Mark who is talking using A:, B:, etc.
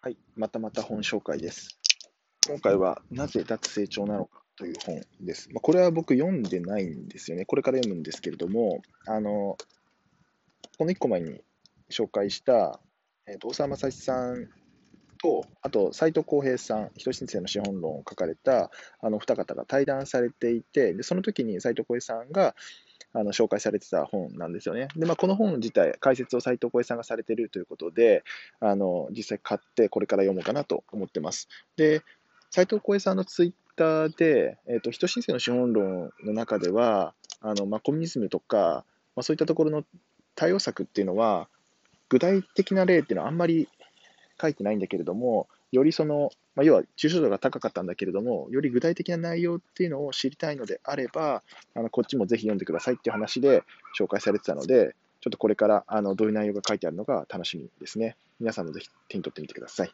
A: はい、またまた本紹介です。今回は、なぜ脱成長なのかという本です。まあ、これは僕読んでないんですよね。これから読むんですけれども、あの、この1個前に紹介した、えーと大沢正史さんと、あと斉藤浩平さん、人申請の資本論を書かれたあの二方が対談されていて、でその時に斉藤浩平さんがあの紹介されてた本なんですよね。で、まあ、この本自体、解説を斉藤浩平さんがされてるということで、あの実際買って、これから読もうかなと思ってます。で、斉藤浩平さんのツイッターで、えーと人申請の資本論の中では、あのまあ、コミュニズムとか、まあ、そういったところの対応策っていうのは、具体的な例っていうのはあんまり書いてないんだけれども、よりその、まあ、要は抽象度が高かったんだけれども、より具体的な内容っていうのを知りたいのであれば、あのこっちもぜひ読んでくださいっていう話で紹介されてたので、ちょっとこれからあのどういう内容が書いてあるのか楽しみですね。皆さんもぜひ手に取ってみてください。